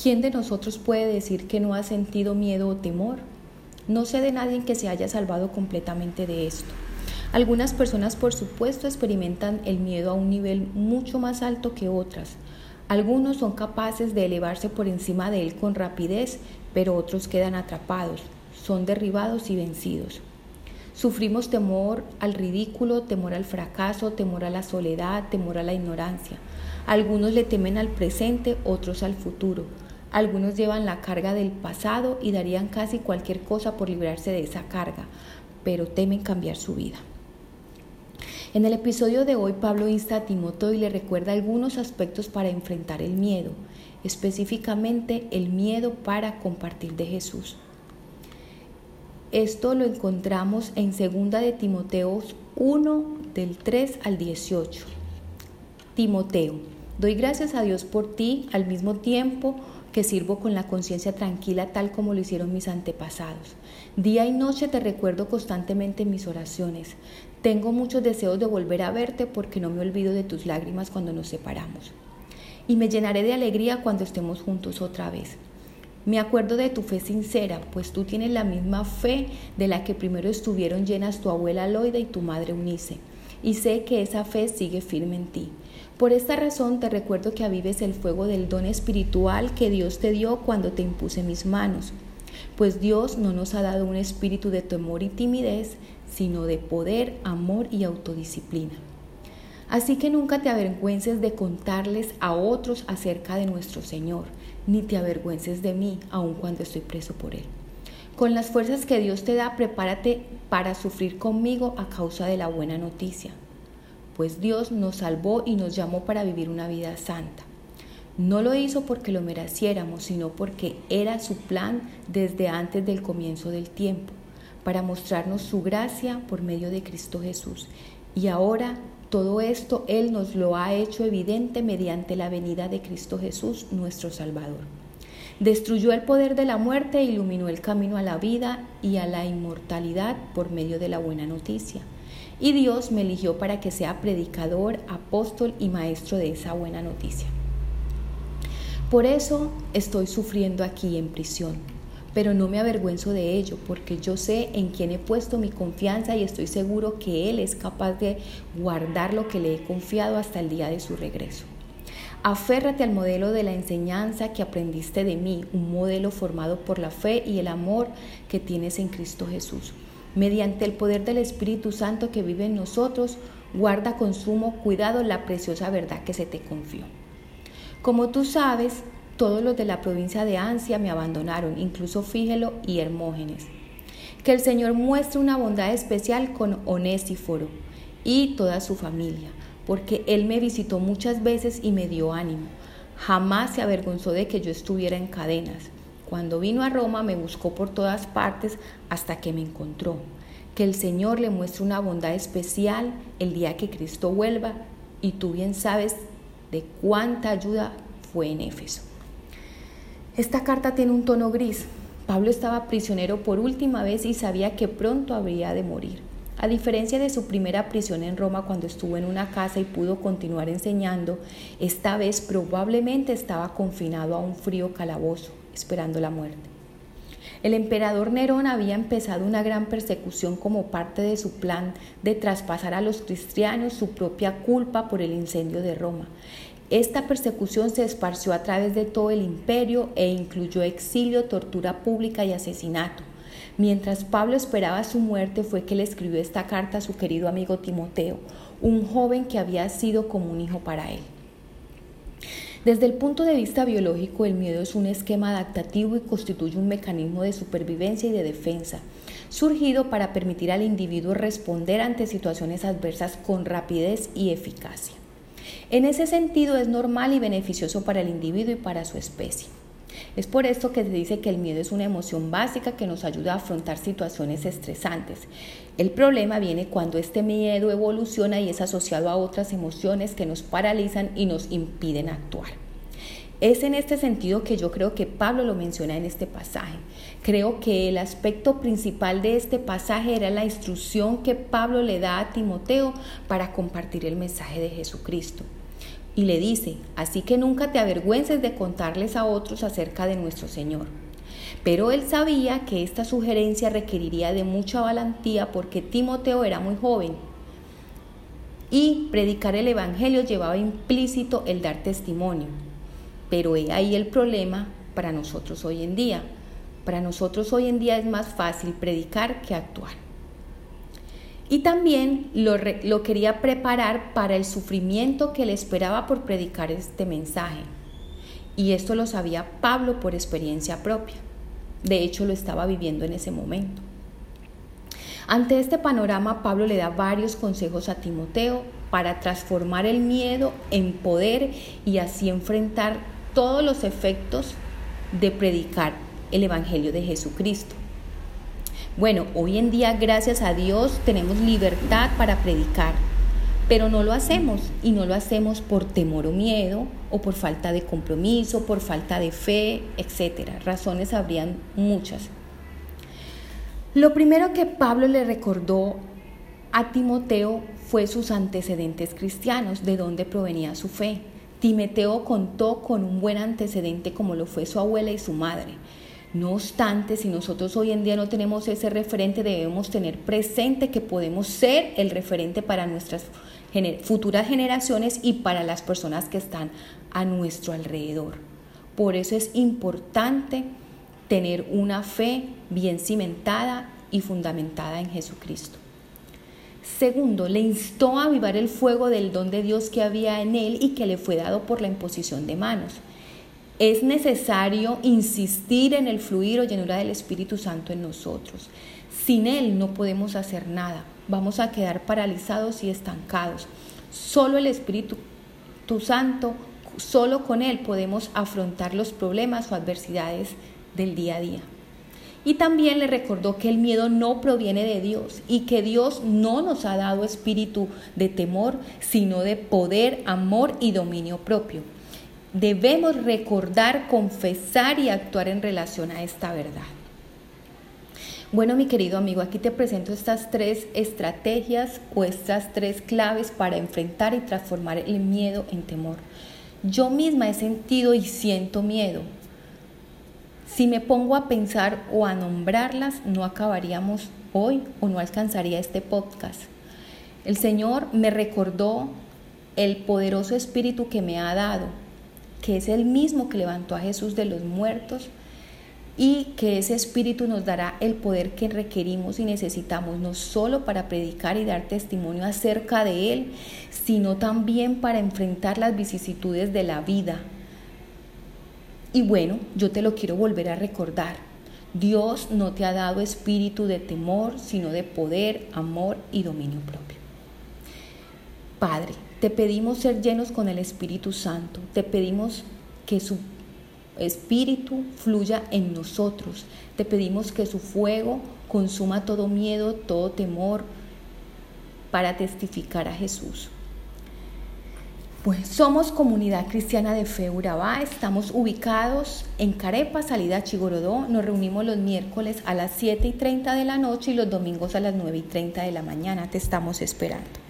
¿Quién de nosotros puede decir que no ha sentido miedo o temor? No sé de nadie que se haya salvado completamente de esto. Algunas personas, por supuesto, experimentan el miedo a un nivel mucho más alto que otras. Algunos son capaces de elevarse por encima de él con rapidez, pero otros quedan atrapados, son derribados y vencidos. Sufrimos temor al ridículo, temor al fracaso, temor a la soledad, temor a la ignorancia. Algunos le temen al presente, otros al futuro. Algunos llevan la carga del pasado y darían casi cualquier cosa por librarse de esa carga, pero temen cambiar su vida. En el episodio de hoy Pablo insta a Timoteo y le recuerda algunos aspectos para enfrentar el miedo, específicamente el miedo para compartir de Jesús. Esto lo encontramos en 2 de Timoteo 1 del 3 al 18. Timoteo, doy gracias a Dios por ti al mismo tiempo que sirvo con la conciencia tranquila tal como lo hicieron mis antepasados. Día y noche te recuerdo constantemente en mis oraciones. Tengo muchos deseos de volver a verte porque no me olvido de tus lágrimas cuando nos separamos. Y me llenaré de alegría cuando estemos juntos otra vez. Me acuerdo de tu fe sincera, pues tú tienes la misma fe de la que primero estuvieron llenas tu abuela Loida y tu madre Unice, y sé que esa fe sigue firme en ti. Por esta razón te recuerdo que avives el fuego del don espiritual que Dios te dio cuando te impuse mis manos, pues Dios no nos ha dado un espíritu de temor y timidez, sino de poder, amor y autodisciplina. Así que nunca te avergüences de contarles a otros acerca de nuestro Señor, ni te avergüences de mí, aun cuando estoy preso por Él. Con las fuerzas que Dios te da, prepárate para sufrir conmigo a causa de la buena noticia pues Dios nos salvó y nos llamó para vivir una vida santa. No lo hizo porque lo mereciéramos, sino porque era su plan desde antes del comienzo del tiempo, para mostrarnos su gracia por medio de Cristo Jesús. Y ahora todo esto Él nos lo ha hecho evidente mediante la venida de Cristo Jesús, nuestro Salvador. Destruyó el poder de la muerte e iluminó el camino a la vida y a la inmortalidad por medio de la buena noticia y Dios me eligió para que sea predicador, apóstol y maestro de esa buena noticia. Por eso estoy sufriendo aquí en prisión, pero no me avergüenzo de ello, porque yo sé en quién he puesto mi confianza y estoy seguro que Él es capaz de guardar lo que le he confiado hasta el día de su regreso. Aférrate al modelo de la enseñanza que aprendiste de mí, un modelo formado por la fe y el amor que tienes en Cristo Jesús. Mediante el poder del Espíritu Santo que vive en nosotros, guarda con sumo cuidado la preciosa verdad que se te confió. Como tú sabes, todos los de la provincia de Ansia me abandonaron, incluso Fígelo y Hermógenes. Que el Señor muestre una bondad especial con Onésiforo y toda su familia, porque Él me visitó muchas veces y me dio ánimo. Jamás se avergonzó de que yo estuviera en cadenas. Cuando vino a Roma me buscó por todas partes hasta que me encontró. Que el Señor le muestre una bondad especial el día que Cristo vuelva y tú bien sabes de cuánta ayuda fue en Éfeso. Esta carta tiene un tono gris. Pablo estaba prisionero por última vez y sabía que pronto habría de morir. A diferencia de su primera prisión en Roma cuando estuvo en una casa y pudo continuar enseñando, esta vez probablemente estaba confinado a un frío calabozo esperando la muerte. El emperador Nerón había empezado una gran persecución como parte de su plan de traspasar a los cristianos su propia culpa por el incendio de Roma. Esta persecución se esparció a través de todo el imperio e incluyó exilio, tortura pública y asesinato. Mientras Pablo esperaba su muerte fue que le escribió esta carta a su querido amigo Timoteo, un joven que había sido como un hijo para él. Desde el punto de vista biológico, el miedo es un esquema adaptativo y constituye un mecanismo de supervivencia y de defensa, surgido para permitir al individuo responder ante situaciones adversas con rapidez y eficacia. En ese sentido, es normal y beneficioso para el individuo y para su especie. Es por esto que se dice que el miedo es una emoción básica que nos ayuda a afrontar situaciones estresantes. El problema viene cuando este miedo evoluciona y es asociado a otras emociones que nos paralizan y nos impiden actuar. Es en este sentido que yo creo que Pablo lo menciona en este pasaje. Creo que el aspecto principal de este pasaje era la instrucción que Pablo le da a Timoteo para compartir el mensaje de Jesucristo. Y le dice, así que nunca te avergüences de contarles a otros acerca de nuestro Señor. Pero él sabía que esta sugerencia requeriría de mucha valentía porque Timoteo era muy joven y predicar el Evangelio llevaba implícito el dar testimonio. Pero he ahí el problema para nosotros hoy en día. Para nosotros hoy en día es más fácil predicar que actuar. Y también lo, quería preparar para el sufrimiento que le esperaba por predicar este mensaje. Y esto lo sabía Pablo por experiencia propia. De hecho, lo estaba viviendo en ese momento. Ante este panorama, Pablo le da varios consejos a Timoteo para transformar el miedo en poder y así enfrentar todos los efectos de predicar el Evangelio de Jesucristo. Bueno, hoy en día, gracias a Dios, tenemos libertad para predicar, pero no lo hacemos y no lo hacemos por temor o miedo o por falta de compromiso, por falta de fe, etc. Razones habrían muchas. Lo primero que Pablo le recordó a Timoteo fue sus antecedentes cristianos, de dónde provenía su fe. Timoteo contó con un buen antecedente como lo fue su abuela y su madre. No obstante, si nosotros hoy en día no tenemos ese referente, debemos tener presente que podemos ser el referente para nuestras futuras generaciones y para las personas que están a nuestro alrededor. Por eso es importante tener una fe bien cimentada y fundamentada en Jesucristo. Segundo, le instó a avivar el fuego del don de Dios que había en él y que le fue dado por la imposición de manos. Es necesario insistir en el fluir o llenura del Espíritu Santo en nosotros. Sin Él no podemos hacer nada. Vamos a quedar paralizados y estancados. Solo el Espíritu Santo, solo con Él podemos afrontar los problemas o adversidades del día a día. Y también le recordó que el miedo no proviene de Dios y que Dios no nos ha dado espíritu de temor, sino de poder, amor y dominio propio debemos recordar, confesar y actuar en relación a esta verdad. Bueno, mi querido amigo, aquí te presento estas tres estrategias o estas tres claves para enfrentar y transformar el miedo en temor. Yo misma he sentido y siento miedo. Si me pongo a pensar o a nombrarlas, no acabaríamos hoy o no alcanzaría este podcast. El Señor me recordó el poderoso espíritu que me ha dado que es el mismo que levantó a Jesús de los muertos y que ese espíritu nos dará el poder que requerimos y necesitamos, no solo para predicar y dar testimonio acerca de Él, sino también para enfrentar las vicisitudes de la vida. Y bueno, yo te lo quiero volver a recordar. Dios no te ha dado espíritu de temor, sino de poder, amor y dominio propio. Padre, te pedimos ser llenos con el Espíritu Santo. Te pedimos que su Espíritu fluya en nosotros. Te pedimos que su fuego consuma todo miedo, todo temor para testificar a Jesús. Pues somos comunidad cristiana de fe Urabá, estamos ubicados en Carepa, salida Chigorodó, nos reunimos los miércoles a las 7 y 30 de la noche y los domingos a las 9 y 30 de la mañana, te estamos esperando.